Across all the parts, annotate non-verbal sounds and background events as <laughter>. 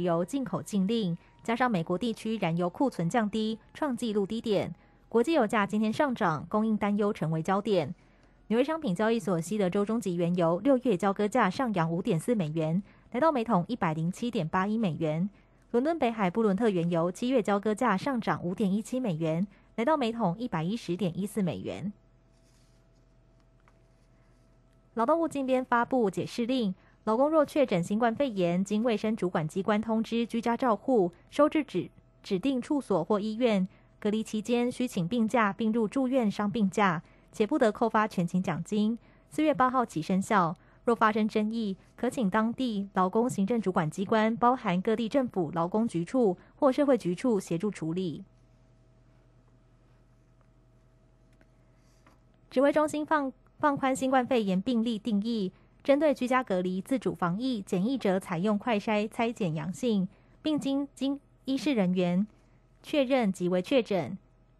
油进口禁令，加上美国地区燃油库存降低，创纪录低点，国际油价今天上涨，供应担忧成为焦点。纽约商品交易所西德州中级原油六月交割价上扬五点四美元，来到每桶一百零七点八一美元。伦敦北海布伦特原油七月交割价上涨五点一七美元，来到每桶一百一十点一四美元。劳动部近边发布解释令，劳工若确诊新冠肺炎，经卫生主管机关通知居家照护，收治指指定处所或医院隔离期间，需请病假并入住院伤病假，且不得扣发全勤奖金。四月八号起生效。若发生争议，可请当地劳工行政主管机关，包含各地政府劳工局处或社会局处协助处理。指挥中心放。放宽新冠肺炎病例定义，针对居家隔离、自主防疫、检疫者采用快筛筛检阳性，并经经医事人员确认即为确诊。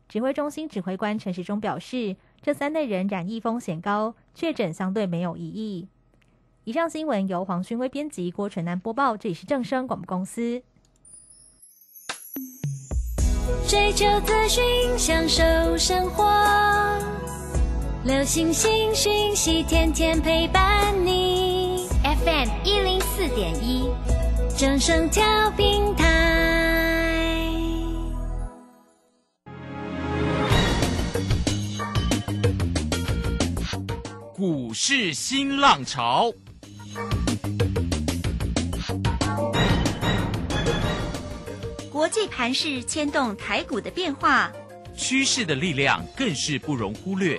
指挥中心指挥官陈时中表示，这三类人染疫风险高，确诊相对没有疑义。以上新闻由黄勋威编辑，郭纯南播报。这里是正声广播公司。追求资讯，享受生活。流星星讯息，天天陪伴你。FM 一零四点一，正声调平台。股市新浪潮，国际盘势牵动台股的变化，趋势的力量更是不容忽略。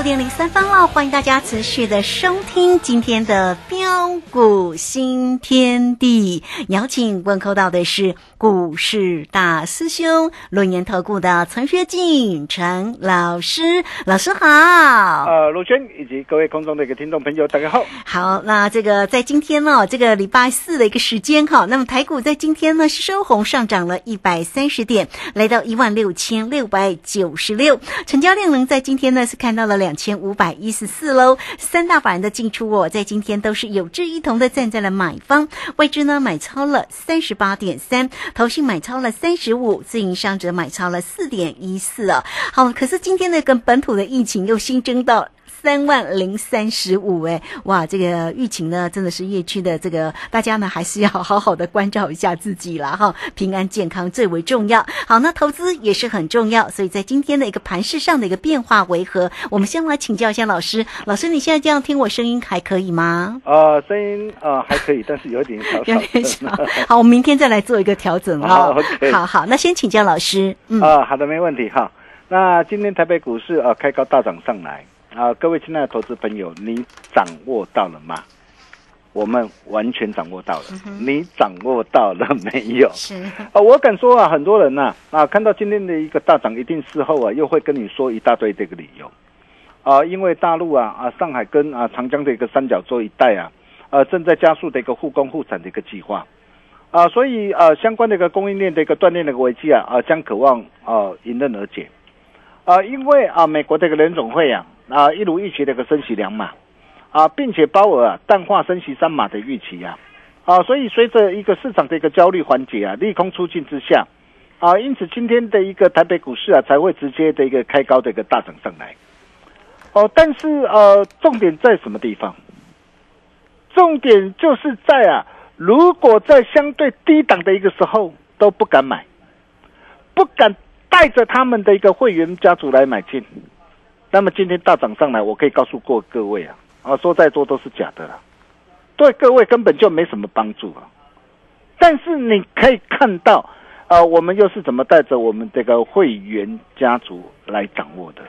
六点零三分了，欢迎大家持续的收听今天的标股新天地。邀请问候到的是股市大师兄、论言投顾的陈学进陈老师，老师好。呃，陆轩以及各位空中的一个听众朋友，大家好。好，那这个在今天呢，这个礼拜四的一个时间哈，那么台股在今天呢是收红上涨了一百三十点，来到一万六千六百九十六，成交量能在今天呢是。看到了两千五百一十四喽，三大法人的进出哦，在今天都是有志一同的站在了买方，外资呢买超了三十八点三，投信买超了三十五，自营商则买超了四点一四啊。好，可是今天呢，跟本土的疫情又新增到。三万零三十五，哎，哇，这个疫情呢，真的是业区的这个，大家呢还是要好好的关照一下自己了哈，平安健康最为重要。好，那投资也是很重要，所以在今天的一个盘市上的一个变化为何？我们先来请教一下老师，老师你现在这样听我声音还可以吗？呃，声音呃还可以，但是有点小，有点小。好，我们明天再来做一个调整啊。<laughs> 好好，那先请教老师。嗯，啊，好的，没问题哈。那今天台北股市呃开高大涨上来。啊，各位亲爱的投资朋友，你掌握到了吗？我们完全掌握到了，你掌握到了没有？是 <laughs> 啊，我敢说啊，很多人呐啊，看到今天的一个大涨，一定事后啊，又会跟你说一大堆这个理由。啊，因为大陆啊啊上海跟啊长江的一个三角洲一带啊，呃正在加速的一个复工复产的一个计划，啊，所以呃相关的一个供应链的一个断裂的一个危机啊啊将渴望啊迎刃而解，啊，因为啊美国这个联总会啊啊一如预期的一个升息两码，啊，并且鲍尔啊淡化升息三码的预期啊，啊，所以随着一个市场的一个焦虑缓解啊，利空出尽之下。啊，因此今天的一个台北股市啊，才会直接的一个开高的一个大涨上来。哦，但是呃，重点在什么地方？重点就是在啊，如果在相对低档的一个时候都不敢买，不敢带着他们的一个会员家族来买进，那么今天大涨上来，我可以告诉过各位啊，啊，说再多都是假的了，对各位根本就没什么帮助啊。但是你可以看到。啊，我们又是怎么带着我们这个会员家族来掌握的？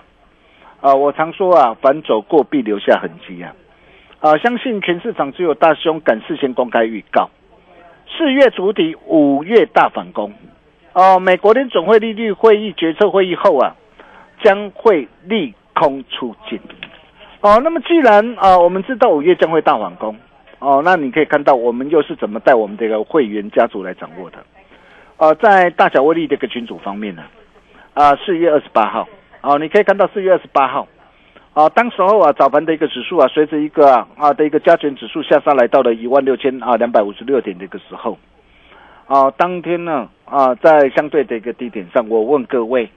啊，我常说啊，反走过必留下痕迹啊！啊，相信全市场只有大兄敢事先公开预告，四月主底，五月大反攻。哦，美国联总会利率会议决策会议后啊，将会利空出尽。哦，那么既然啊，我们知道五月将会大反攻，哦，那你可以看到我们又是怎么带我们这个会员家族来掌握的？呃，在大小威力这个群组方面呢，啊，四月二十八号，哦，你可以看到四月二十八号，啊，当时候啊，早盘的一个指数啊，随着一个啊啊的一个加权指数下杀来到了一万六千啊两百五十六点的一个时候，啊，当天呢啊，在相对的一个低点上，我问各位，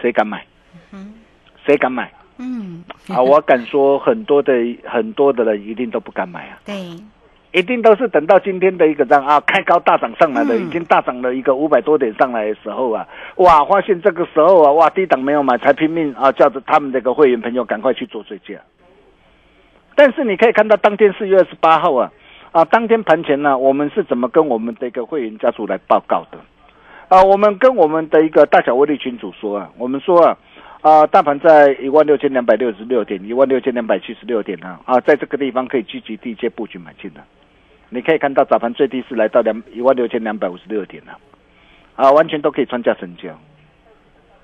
谁敢买？嗯，谁敢买？嗯，啊，我敢说很多的很多的人一定都不敢买啊。对。一定都是等到今天的一个涨啊，开高大涨上来的，已经大涨了一个五百多点上来的时候啊，哇，发现这个时候啊，哇，低档没有买，才拼命啊，叫着他们这个会员朋友赶快去做追加。但是你可以看到，当天四月二十八号啊，啊，当天盘前呢，我们是怎么跟我们的一个会员家属来报告的？啊，我们跟我们的一个大小威力群主说啊，我们说啊，啊，大盘在一万六千两百六十六点，一万六千两百七十六点呢，啊，在这个地方可以积极地接布局买进的。你可以看到早盘最低是来到两一万六千两百五十六点了，啊，完全都可以穿价成交，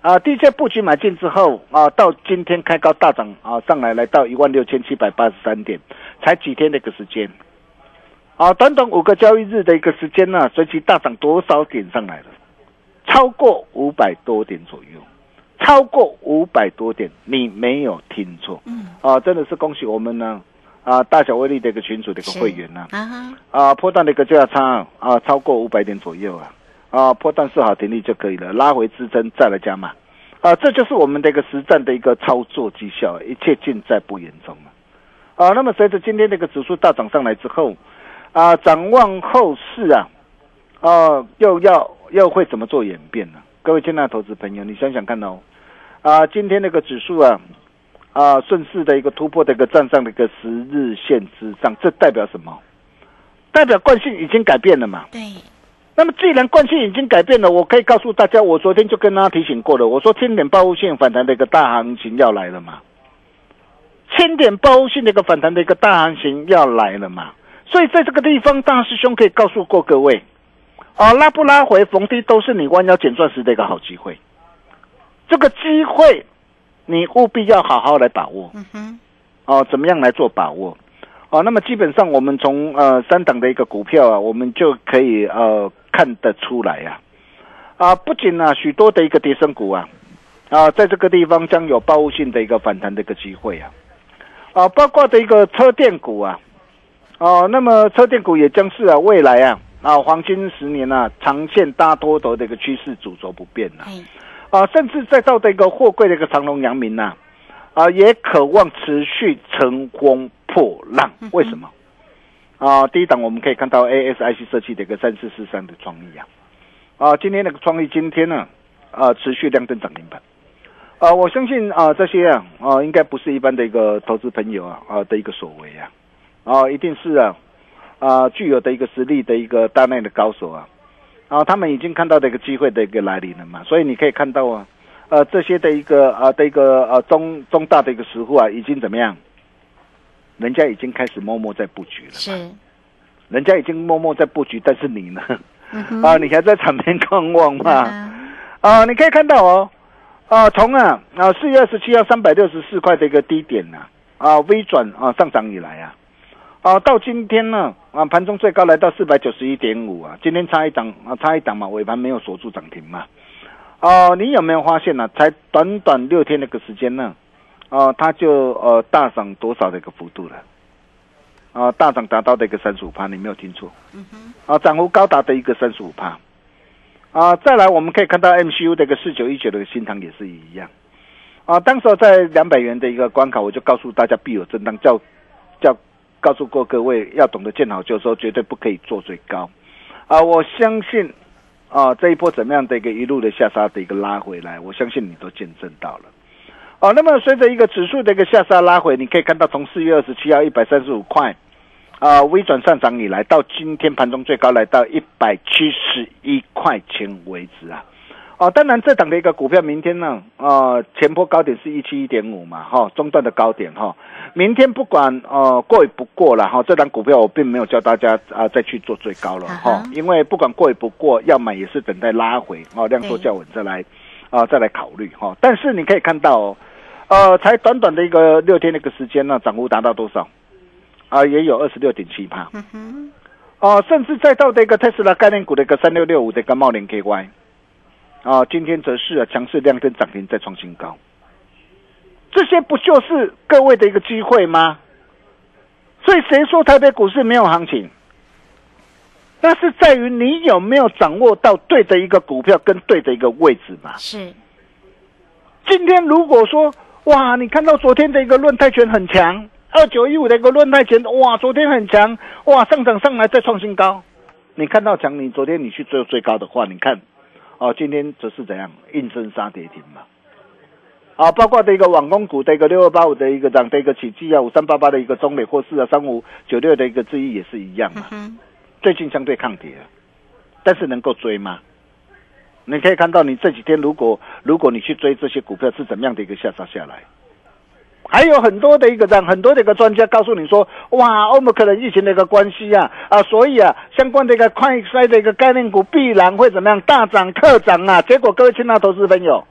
啊，低阶布局买进之后啊，到今天开高大涨啊，上来来到一万六千七百八十三点，才几天的一个时间，啊，短短五个交易日的一个时间呢，随即大涨多少点上来了？超过五百多点左右，超过五百多点，你没有听错，嗯，啊，真的是恭喜我们呢。啊，大小威力的一个群组的一个会员呢，啊啊，破断的一个价差啊，超过五百点左右啊，啊，破断设好停利就可以了，拉回支撑再来加码，啊，这就是我们的一个实战的一个操作绩效，一切尽在不言中啊，那么随着今天这个指数大涨上来之后，啊，展望后市啊，啊，又要又会怎么做演变呢？各位亲爱的投资朋友，你想想看哦，啊，今天那个指数啊。啊，顺势的一个突破的一个站上的一个十日线之上，这代表什么？代表惯性已经改变了嘛？对。那么既然惯性已经改变了，我可以告诉大家，我昨天就跟大家提醒过了，我说千点报复性反弹的一个大行情要来了嘛？千点报复性的一个反弹的一个大行情要来了嘛？所以在这个地方，大师兄可以告诉过各位，啊，拉不拉回逢低都是你弯腰捡钻石的一个好机会，这个机会。你务必要好好来把握，嗯哼，哦，怎么样来做把握？哦，那么基本上我们从呃三档的一个股票啊，我们就可以呃看得出来呀，啊，不仅呢许多的一个跌升股啊，啊，在这个地方将有报复性的一个反弹的一个机会啊，啊，包括的一个车电股啊，哦，那么车电股也将是啊未来啊啊黄金十年啊长线大多头的一个趋势主轴不变呐。啊，甚至再到的一个货柜的一个长隆阳明呐，啊，也渴望持续乘风破浪。为什么？啊，第一档我们可以看到 ASIC 设计的一个三四四三的创意啊，啊，今天那个创意今天呢，啊，持续亮灯涨停板。啊，我相信啊，这些啊，啊，应该不是一般的一个投资朋友啊，啊的一个所为啊，啊，一定是啊，啊，具有的一个实力的一个大内的高手啊。啊，他们已经看到的一个机会的一个来临了嘛，所以你可以看到啊，呃，这些的一个啊的一个呃中中大的一个实户啊，已经怎么样？人家已经开始默默在布局了。是，人家已经默默在布局，但是你呢？<laughs> 啊，你还在场边观望嘛？啊，你可以看到哦，啊，从啊啊四月二十七号三百六十四块的一个低点呐啊微转啊上涨以来啊啊到今天呢啊盘中最高来到四百九十一点五啊，今天差一档啊差一档嘛，尾盘没有锁住涨停嘛。哦，你有没有发现呢、才短短六天那个时间呢，哦，它就呃大涨多少的一个幅度了？啊，大涨达到的一个三十五趴，你没有听错。嗯哼。啊，涨幅高达的一个三十五趴。啊，再来我们可以看到 MCU 的一个四九一九的新塘也是一样。啊，当时候在两百元的一个关卡，我就告诉大家必有震荡，叫叫告诉过各位要懂得见好就收，绝对不可以做最高。啊，我相信啊这一波怎么样的一个一路的下杀的一个拉回来，我相信你都见证到了。哦，那么随着一个指数的一个下杀拉回，你可以看到从四月二十七号一百三十五块，啊微转上涨以来，到今天盘中最高来到一百七十一块钱为止啊。哦，当然这档的一个股票，明天呢，呃，前波高点是一七一点五嘛，哈、中段的高点哈、明天不管呃过与不过了哈、这档股票我并没有叫大家啊、再去做最高了哈、因为不管过与不过，要买也是等待拉回哦，量缩较稳再来啊、再来考虑哈、但是你可以看到哦，呃，才短短的一个六天的一个时间呢，涨幅达到多少？啊、也有二十六点七帕。嗯哼，哦，甚至再到的一个特斯拉概念股的一个三六六五的一个茂联 KY，啊，今天则是啊强势亮灯涨停再创新高，这些不就是各位的一个机会吗？所以谁说台北股市没有行情？那是在于你有没有掌握到对的一个股票跟对的一个位置嘛。是，今天如果说哇，你看到昨天的一个论泰拳很强，二九一五的一个论泰拳哇，昨天很强，哇，上涨上来再创新高。你看到强，你昨天你去追最高的话，你看哦，今天则是怎样应声杀跌停嘛？啊，包括的一个网工股的一个六二八五的一个涨的一个奇迹啊，五三八八的一个中美或四啊三五九六的一个智易也是一样嘛。嗯最近相对抗跌了，但是能够追吗？你可以看到，你这几天如果如果你去追这些股票是怎么样的一个下杀下来，还有很多的一个让很多的一个专家告诉你说，哇，欧盟可能疫情的一个关系啊啊，所以啊，相关的一个快衰的一个概念股必然会怎么样大涨特涨啊。结果各位亲爱的投资朋友，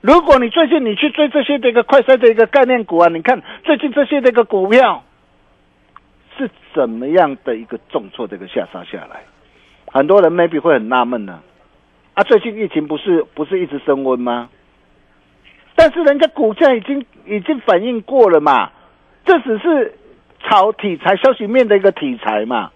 如果你最近你去追这些的一个快衰的一个概念股啊，你看最近这些的一个股票。是怎么样的一个重挫的一个下杀下来？很多人 maybe 会很纳闷呢。啊，最近疫情不是不是一直升温吗？但是人家股价已经已经反映过了嘛，这只是炒题材消息面的一个题材嘛。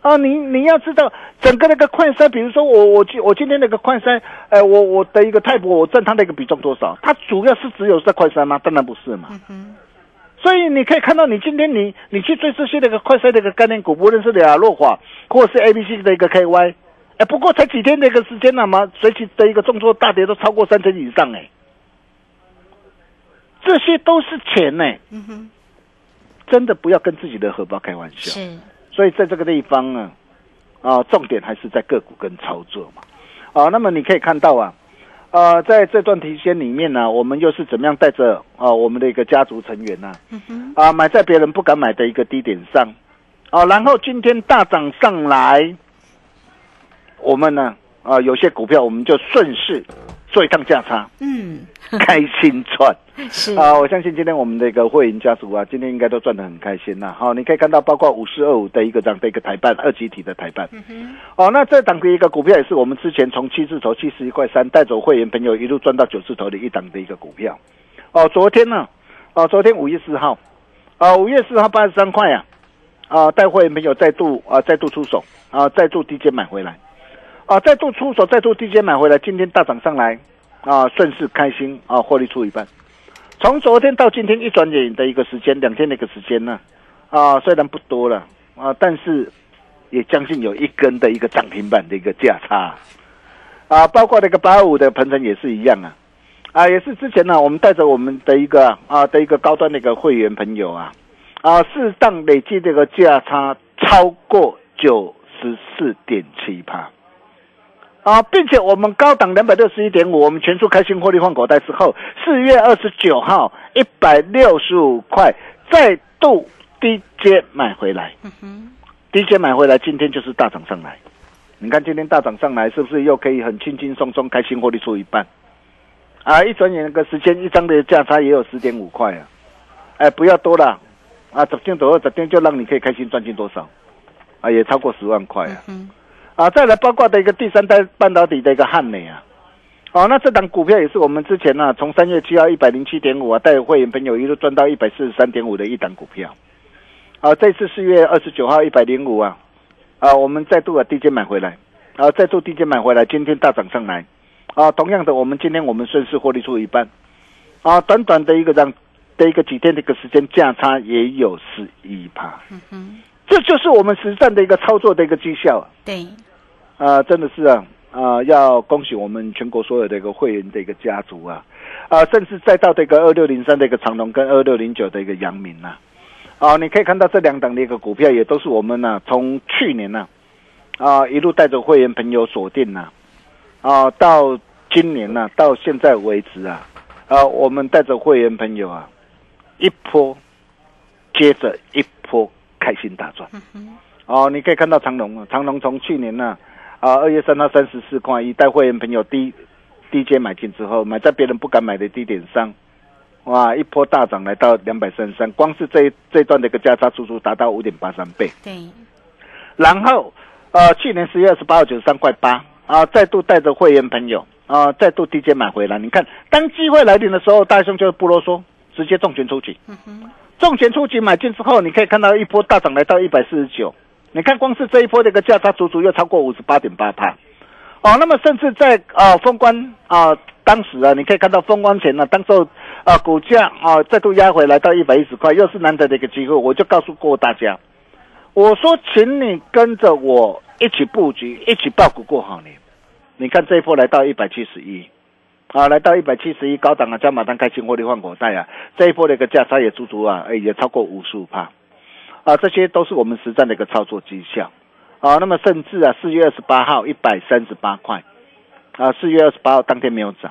啊，你你要知道整个那个快筛，比如说我我今我今天那个快筛，呃，我我的一个泰博，我占它的一个比重多少？它主要是只有在快筛吗？当然不是嘛。哼，所以你可以看到，你今天你你去追这些那个快衰的一个概念股，无论是亚洛华或是 A B C 的一个 K Y，哎，不过才几天的一个时间了嘛，随即的一个重挫大跌都超过三成以上哎，这些都是钱呢，嗯哼，真的不要跟自己的荷包开玩笑。是，所以在这个地方呢，啊，重点还是在个股跟操作嘛。啊，那么你可以看到啊，呃，在这段期间里面呢，我们又是怎么样带着啊我们的一个家族成员呢、啊，买在别人不敢买的一个低点上，啊，然后今天大涨上来，我们呢，啊，有些股票我们就顺势做一趟价差，嗯，开心赚。<laughs> 是，啊，我相信今天我们的一个会员家族啊，今天应该都赚得很开心呐、好、你可以看到，包括五四二五的一个这样的一个台办二级体的台办。哦，那这档的一个股票也是我们之前从七字头七十一块三带走会员朋友一路赚到九字头的一档的一个股票。哦，昨天呢，哦，昨天五月四号，啊、五月四号八十三块啊，啊，带会员朋友再度啊再度出手啊，再度低阶买回来，啊，再度出手，再度低阶买回来，今天大涨上来啊，顺势开心啊，获利出一半。从昨天到今天一转眼的一个时间，两天的一个时间呢，啊，虽然不多了啊，但是也将近有一根的一个涨停板的一个价差，啊，包括那个八五的鹏程也是一样啊，啊，也是之前呢，我们带着我们的一个啊的一个高端的一个会员朋友啊，啊，适当累计这个价差超过九十四点七帕。啊，并且我们高档两百六十一点五，我们全数开新获利换口袋之后，四月二十九号一百六十五块再度低阶买回来，低阶买回来，今天就是大涨上来。你看今天大涨上来，是不是又可以很轻轻松松开新获利出一半？啊，一转眼那个时间，一张的价差也有十点五块啊，哎，不要多了，啊，十天左右，十天就让你可以开心赚进多少，啊，也超过十万块啊，嗯啊，再来包括的一个第三代半导体的一个汉美啊，哦，那这档股票也是我们之前呢、从三月七号一百零七点五啊，带会员朋友一路赚到一百四十三点五的一档股票，啊，这次四月二十九号一百零五啊，啊，我们再度啊低阶买回来，啊，再度低阶买回来，今天大涨上来，啊，同样的，我们今天我们顺势获利出一半，啊，短短的一个让的一个几天的一个时间价差也有十一趴，嗯哼，这就是我们实战的一个操作的一个绩效啊。对，啊，真的是啊，啊，要恭喜我们全国所有的一个会员的一个家族啊，啊，甚至再到这个二六零三的一个长隆跟二六零九的一个阳明呐、啊，你可以看到这两档的一个股票也都是我们呢、从去年呢、啊，一路带着会员朋友锁定呐、啊，到今年呢、到现在为止啊，啊，我们带着会员朋友啊，一波接着一波开心大赚。哦，你可以看到长隆啊，长隆从去年呢、啊，二月三到三十四块一，带会员朋友低低阶买进之后，买在别人不敢买的低点上，哇，一波大涨来到两百三十三，光是这一这一段的一个价差足足达到五点八三倍。对，然后，呃，去年十月二十八号九十三块八啊，再度带着会员朋友啊，再度低阶买回来。你看，当机会来临的时候，大兄就不啰嗦，直接重拳出击。嗯哼，重拳出击买进之后，你可以看到一波大涨来到一百四十九。你看，光是这一波的一个价差，足足又超过五十八点八帕。哦，那么甚至在啊封关啊当时啊，你可以看到封关前呢、当时候啊股价啊再度压回来到一百一十块，又是难得的一个机会。我就告诉过大家，我说，请你跟着我一起布局，一起报股过好年。你看这一波来到一百七十一，啊，来到一百七十一高档啊，加码单开新获利换口袋啊，这一波的一个价差也足足啊，哎也超过五十五帕，啊，这些都是我们实战的一个操作绩效，啊，那么甚至啊，四月二十八号一百三十八块，啊，四月二十八号当天没有涨。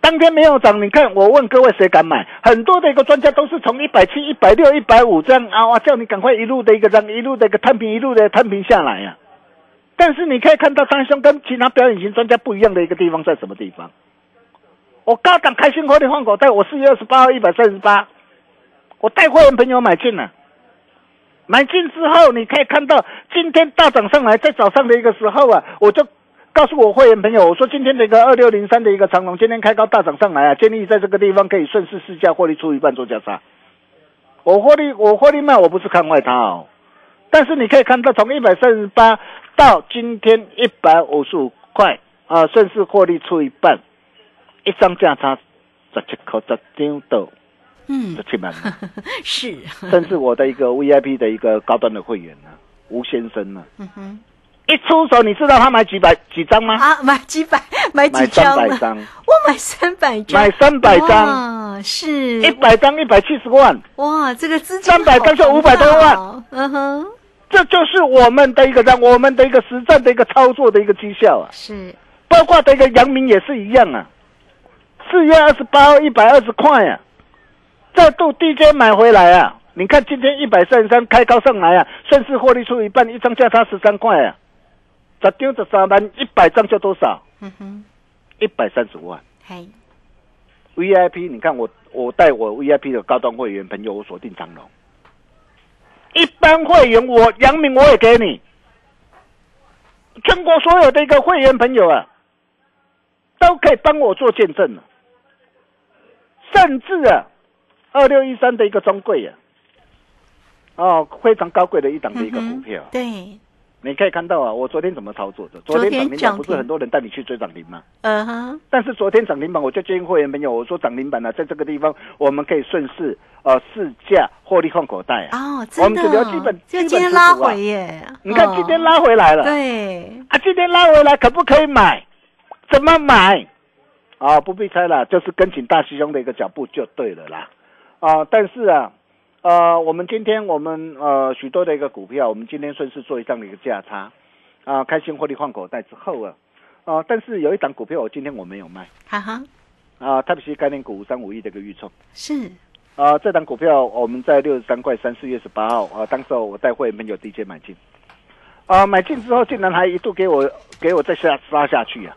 当天没有涨，你看我问各位谁敢买？很多的一个专家都是从一百七、一百六、一百五这样啊，哇，叫你赶快一路的一个这样一路的一个摊平，一路的摊平下来呀、但是你可以看到张兄跟其他表演型专家不一样的一个地方在什么地方？我高档开心获利换口袋，我四月二十八号一百三十八，我带会员朋友买进了。买进之后，你可以看到今天大涨上来，在早上的一个时候啊，我就告诉我会员朋友，我说今天的一个二六零三的一个长龙，今天开高大涨上来啊，建议在这个地方可以顺势试价获利出一半做价差。我获利我获利卖，我不是看坏它哦，但是你可以看到从一百三十八到今天一百五十五块啊，顺势获利出一半，一张价差十七块十张到嗯。<laughs> 是，<laughs> 甚至我的一个 VIP 的一个高端的会员呢、吴先生呢、嗯哼，一出手，你知道他买几百几张吗？啊，买几百，买几买三张呢？百张，我买三百张，买三百张，哇，是。一百张一百七十万，哇，这个资金三百张就五百多万。嗯哼，这就是我们的一个让我们的一个实战的一个操作的一个绩效啊。是，包括的一个阳明也是一样啊，四月二十八号一百二十块啊，再度低阶买回来啊。你看今天一百三十三开高上来啊，顺势获利出一半，一张价差十三块啊，十丢十三万，一百张就多少？嗯哼，一百三十万。嘿，VIP，你看我我带我 VIP 的高端会员朋友，我锁定长隆。一般会员我杨明我也给你，全国所有的一个会员朋友啊，都可以帮我做见证了。甚至啊，二六一三的一个中贵啊，哦，非常高贵的一档的一个股票，对，你可以看到啊，我昨天怎么操作的？昨天涨停板不是很多人带你去追涨停吗？嗯哼，但是昨天涨停板，我就建议会员朋友，我说涨停板呢、在这个地方我们可以顺势呃试价获利换口袋啊。哦，我真的们只留基本就今天拉回耶，你看哦今天拉回来了，对，啊，今天拉回来可不可以买？怎么买？啊，不必猜了，就是跟紧大师兄的一个脚步就对了啦。啊，但是啊，呃，我们今天我们呃许多的一个股票，我们今天顺势做一张的一个价差，啊，开心获利换口袋之后啊，啊，但是有一档股票我今天我没有卖。哈哈，啊，特别是概念股五三五一的一个预冲是，啊，这档股票我们在六十三块三，四月十八号啊，当时候我带会员朋友 DJ 买进，啊，买进之后竟然还一度给我给我再下杀下去啊，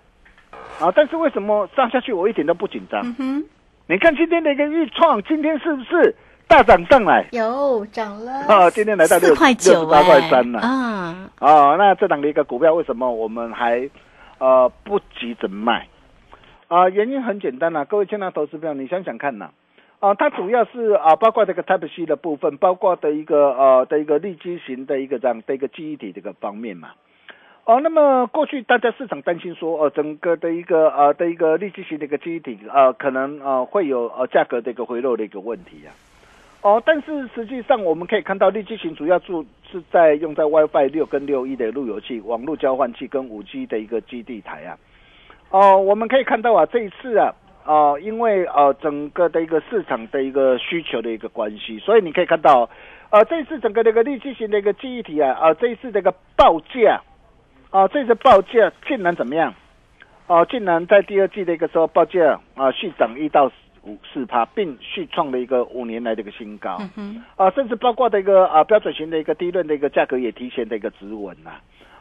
啊，但是为什么上下去我一点都不紧张？嗯哼，你看今天的一个预创，今天是不是大涨上来？有涨了啊，今天来到六四块九八块三了。啊，哦，那这档的一个股票为什么我们还呃不急着卖？啊、原因很简单呐、各位亲爱的投资朋友，你想想看呐、啊，它主要是啊，包括这个 Type C 的部分，包括的一个呃的一个立基型的一个这样的一个记忆体这个方面嘛。哦，那么过去大家市场担心说，呃，整个的一个呃的一个立基型的一个记忆体，呃，可能呃会有呃价格的一个回落的一个问题啊。哦，但是实际上我们可以看到，立基型主要注是在用在 WiFi 六跟六一的路由器、网络交换器跟五 G 的一个基地台啊。哦，我们可以看到啊，这一次啊，哦，因为呃整个的一个市场的一个需求的一个关系，所以你可以看到，呃，这一次整个的一个立基型的一个记忆体啊，啊、这一次的一个报价，啊、这次报价竟然怎么样？哦、竟然在第二季的一个时候报价啊续涨一到五四趴，并续创了一个五年来的一个新高。啊，甚至包括的一个啊标准型的一个低润的一个价格也提前的一个止稳呐、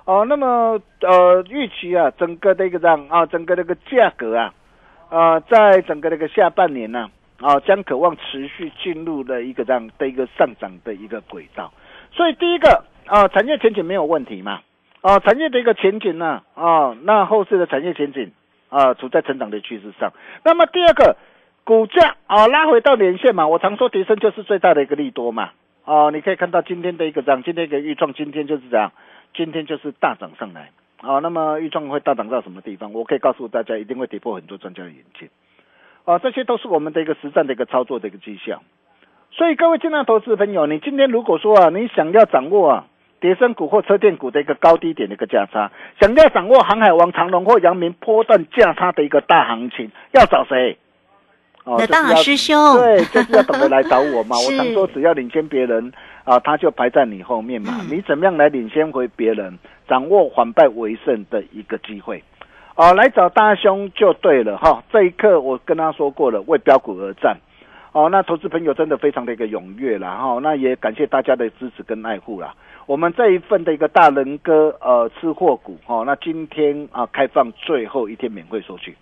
哦、那么呃预期啊，整个的一个这样啊，整个的一个价格啊，啊，在整个的一个下半年呢、啊，将渴望持续进入的一个这样的一个上涨的一个轨道。所以第一个啊，产业前景没有问题嘛，啊，产业的一个前景呢，啊，那后市的产业前景啊，处在成长的趋势上。那么第二个，股价啊拉回到年线嘛，我常说提升就是最大的一个利多嘛。哦、你可以看到今天的一个涨，今天一个预创，今天就是这样，今天就是大涨上来。啊，那么预创会大涨到什么地方？我可以告诉大家，一定会跌破很多专家的眼镜。啊，这些都是我们的一个实战的一个操作的一个绩效。所以各位进来投资朋友，你今天如果说啊，你想要掌握啊，叠升股或车电股的一个高低点的一个价差，想要掌握航海王长隆或阳明波段价差的一个大行情，要找谁？哦大师兄对，就是要懂得来找我嘛。<laughs> 我常说，只要领先别人啊，他就排在你后面嘛。嗯你怎么样来领先回别人，掌握反败为胜的一个机会？哦，来找大兄就对了哈。这一刻我跟他说过了，为标股而战。哦，那投资朋友真的非常的一个踊跃啦哈，那也感谢大家的支持跟爱护啦。我们这一份的一个大人哥呃吃货股哈，那今天啊开放最后一天免费索取。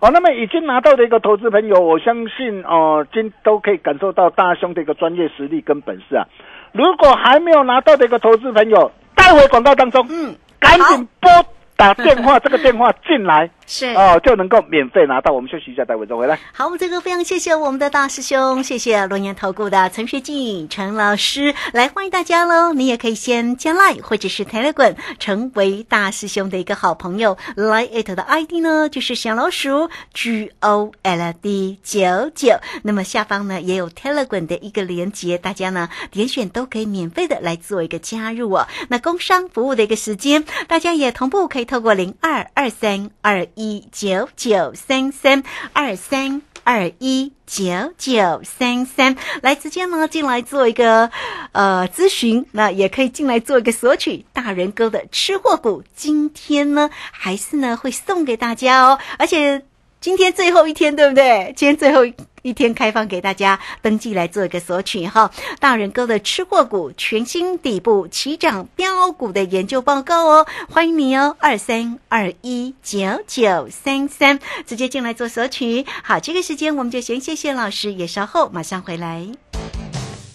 哦，那么已经拿到的一个投资朋友，我相信哦，今都可以感受到大兄的一个专业实力跟本事啊。如果还没有拿到的一个投资朋友，待会广告当中，嗯，赶紧拨打电话，这个电话进来是哦，就能够免费拿到。我们休息一下，待会再回来。好，我们这个非常谢谢我们的大师兄，谢谢龙岩投顾的陈学进陈老师，来欢迎大家喽！你也可以先加 Line 或者是 Telegram 成为大师兄的一个好朋友。Line it 的 ID 呢就是小老鼠 G O L D 九九，那么下方呢也有 Telegram 的一个连接，大家呢点选都可以免费的来做一个加入哦。那工商服务的一个时间，大家也同步可以透过零二二三二一九九三三二三。二一九九三三，来直接呢进来做一个呃咨询，那也可以进来做一个索取大人哥的吃货股，今天呢还是呢会送给大家哦，而且今天最后一天对不对？今天最后一天开放给大家登记来做一个索取哈，大人哥的吃货股全新底部起涨标股的研究报告哦，欢迎你哦，二三二一九九三三，直接进来做索取。好，这个时间我们就先谢谢老师，也稍后马上回来。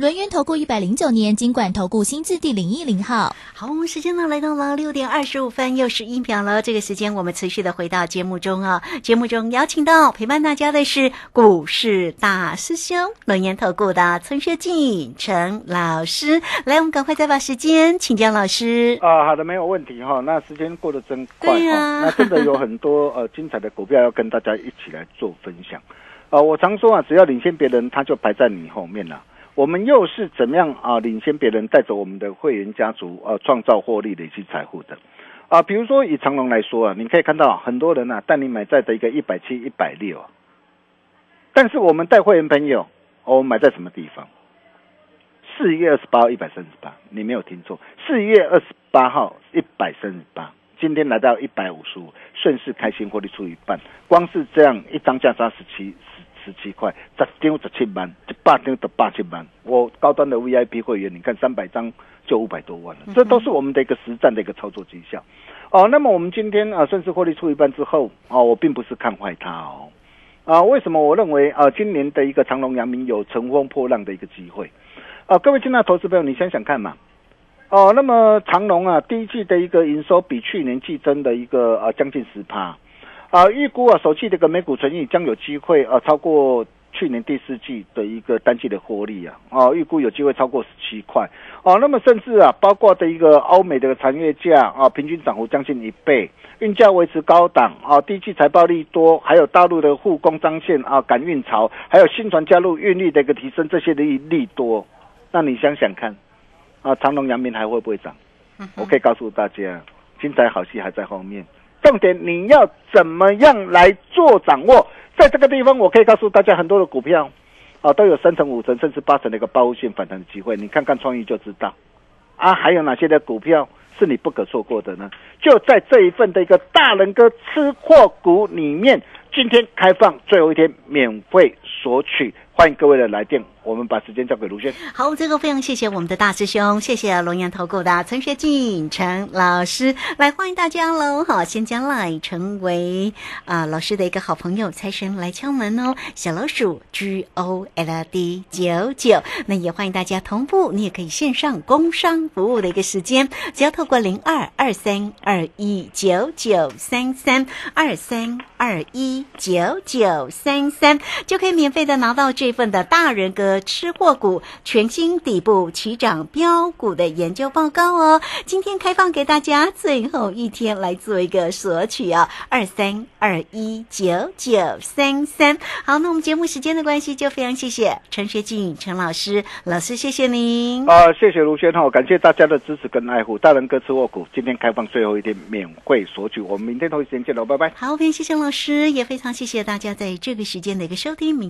轮源投顾一百零九年金管投顾新字第零一零号。好，我们时间呢来到了六点二十五分，又是一秒了。这个时间我们持续的回到节目中啊，节目中邀请到陪伴大家的是股市大师兄轮源投顾的陈学进陈老师。来，我们赶快再把时间请教老师。啊，好的，没有问题哈。那时间过得真快对呀哈，那真的有很多呃精彩的股票要跟大家一起来做分享。啊，我常说啊，只要领先别人，他就排在你后面了。我们又是怎么样啊领先别人，带着我们的会员家族啊创造获利、累积财富的？啊，比如说以长隆来说啊，你可以看到很多人啊带你买在的一个一百七、一百六，但是我们带会员朋友，我们买在什么地方？四月二十八号一百三十八，你没有听错，四月二十八号一百三十八，今天来到一百五十五，顺势开心获利出一半，光是这样一张价差十七十七块，十张十七万，一百张得八千万。我高端的 VIP 会员，你看三百张就五百多万了，这都是我们的一个实战的一个操作绩效。哦，那么我们今天啊顺势获利出一半之后，哦，我并不是看坏它哦。啊，为什么我认为啊，今年的一个长隆、阳明有乘风破浪的一个机会？啊，各位亲爱的投资朋友，你想想看嘛。哦，那么长隆啊，第一季的一个营收比去年季增的一个呃将近十趴，啊，预估啊首季的一个每股存益将有机会啊超过去年第四季的一个单季的获利啊，啊，预估有机会超过十七块，哦、那么甚至啊包括的一个欧美的产业价啊平均涨幅将近一倍，运价维持高档啊，第一季财报利多，还有大陆的护工彰线啊赶运潮，还有新船加入运力的一个提升，这些的利利多，那你想想看。啊，长隆、阳明还会不会涨？我可以告诉大家，精彩好戏还在后面。重点你要怎么样来做掌握？在这个地方，我可以告诉大家，很多的股票啊都有三成、五成甚至八成的一个包线反弹的机会。你看看创意就知道。啊，还有哪些的股票是你不可错过的呢？就在这一份的一个大人哥吃货股里面，今天开放最后一天免费索取，欢迎各位的来电。我们把时间交给卢轩。好，这个非常谢谢我们的大师兄，谢谢龙岩投顾的陈学进陈老师，来欢迎大家喽！好，先将来成为啊、老师的一个好朋友，财神来敲门哦，小老鼠 G O L D 九九，那也欢迎大家同步，你也可以线上工商服务的一个时间，只要透过零二二三二一九九三三二三二一九九三三，就可以免费的拿到这份的大人哥吃货股全新底部起涨标股的研究报告哦。今天开放给大家最后一天来做一个索取啊，二三二一九九三三。好，那我们节目时间的关系，就非常谢谢陈学静陈老师，老师谢谢您。啊、谢谢卢轩哈，感谢大家的支持跟爱护。大人哥吃货股今天开放最后一天免费索取，我们明天同一时间见喽，拜拜。好，非常谢谢老师，也非常谢谢大家在这个时间的一个收听。明